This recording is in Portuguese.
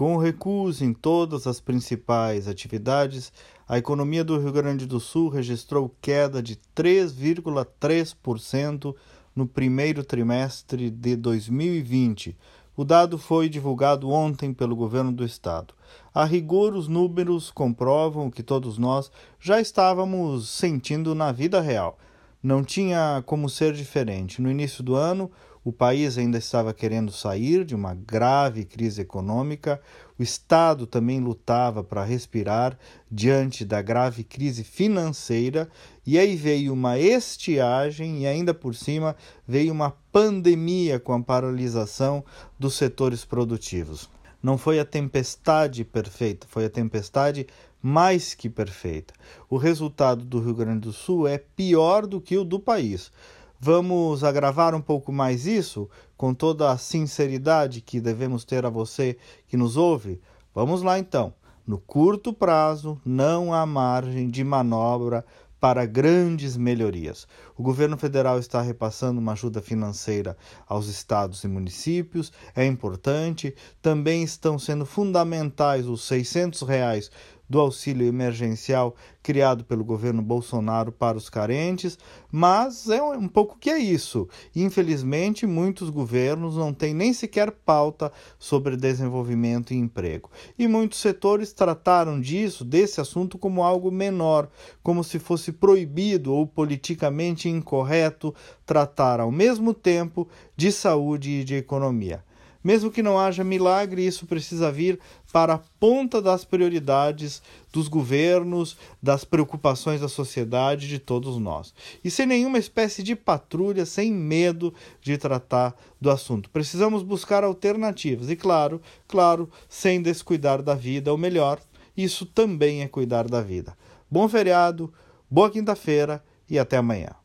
Com recuos em todas as principais atividades, a economia do Rio Grande do Sul registrou queda de 3,3% no primeiro trimestre de 2020. O dado foi divulgado ontem pelo governo do estado. A rigor, os números comprovam o que todos nós já estávamos sentindo na vida real. Não tinha como ser diferente. No início do ano, o país ainda estava querendo sair de uma grave crise econômica, o Estado também lutava para respirar diante da grave crise financeira, e aí veio uma estiagem e ainda por cima veio uma pandemia com a paralisação dos setores produtivos. Não foi a tempestade perfeita, foi a tempestade mais que perfeita. O resultado do Rio Grande do Sul é pior do que o do país. Vamos agravar um pouco mais isso com toda a sinceridade que devemos ter a você que nos ouve? Vamos lá então. No curto prazo, não há margem de manobra para grandes melhorias. O governo federal está repassando uma ajuda financeira aos estados e municípios, é importante. Também estão sendo fundamentais os 600 reais do auxílio emergencial criado pelo governo Bolsonaro para os carentes, mas é um pouco que é isso. Infelizmente, muitos governos não têm nem sequer pauta sobre desenvolvimento e emprego. E muitos setores trataram disso, desse assunto, como algo menor, como se fosse proibido ou politicamente incorreto tratar ao mesmo tempo de saúde e de economia. Mesmo que não haja milagre, isso precisa vir para a ponta das prioridades dos governos, das preocupações da sociedade, de todos nós. E sem nenhuma espécie de patrulha, sem medo de tratar do assunto. Precisamos buscar alternativas e, claro, claro, sem descuidar da vida, ou melhor, isso também é cuidar da vida. Bom feriado, boa quinta-feira e até amanhã.